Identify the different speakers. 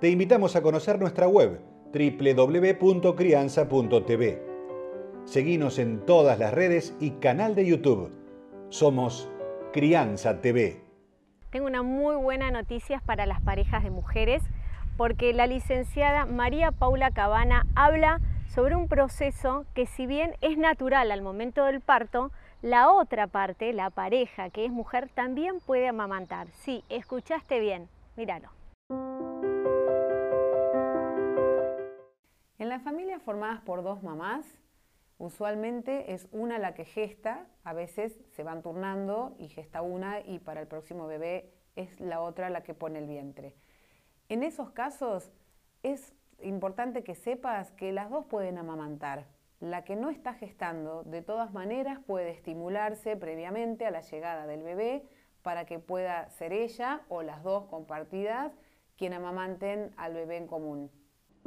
Speaker 1: te invitamos a conocer nuestra web www.crianza.tv. Seguimos en todas las redes y canal de YouTube. Somos Crianza TV.
Speaker 2: Tengo una muy buena noticia para las parejas de mujeres porque la licenciada María Paula Cabana habla sobre un proceso que si bien es natural al momento del parto, la otra parte, la pareja que es mujer, también puede amamantar. Sí, escuchaste bien, míralo.
Speaker 3: Formadas por dos mamás, usualmente es una la que gesta, a veces se van turnando y gesta una y para el próximo bebé es la otra la que pone el vientre. En esos casos es importante que sepas que las dos pueden amamantar. La que no está gestando, de todas maneras, puede estimularse previamente a la llegada del bebé para que pueda ser ella o las dos compartidas quien amamanten al bebé en común.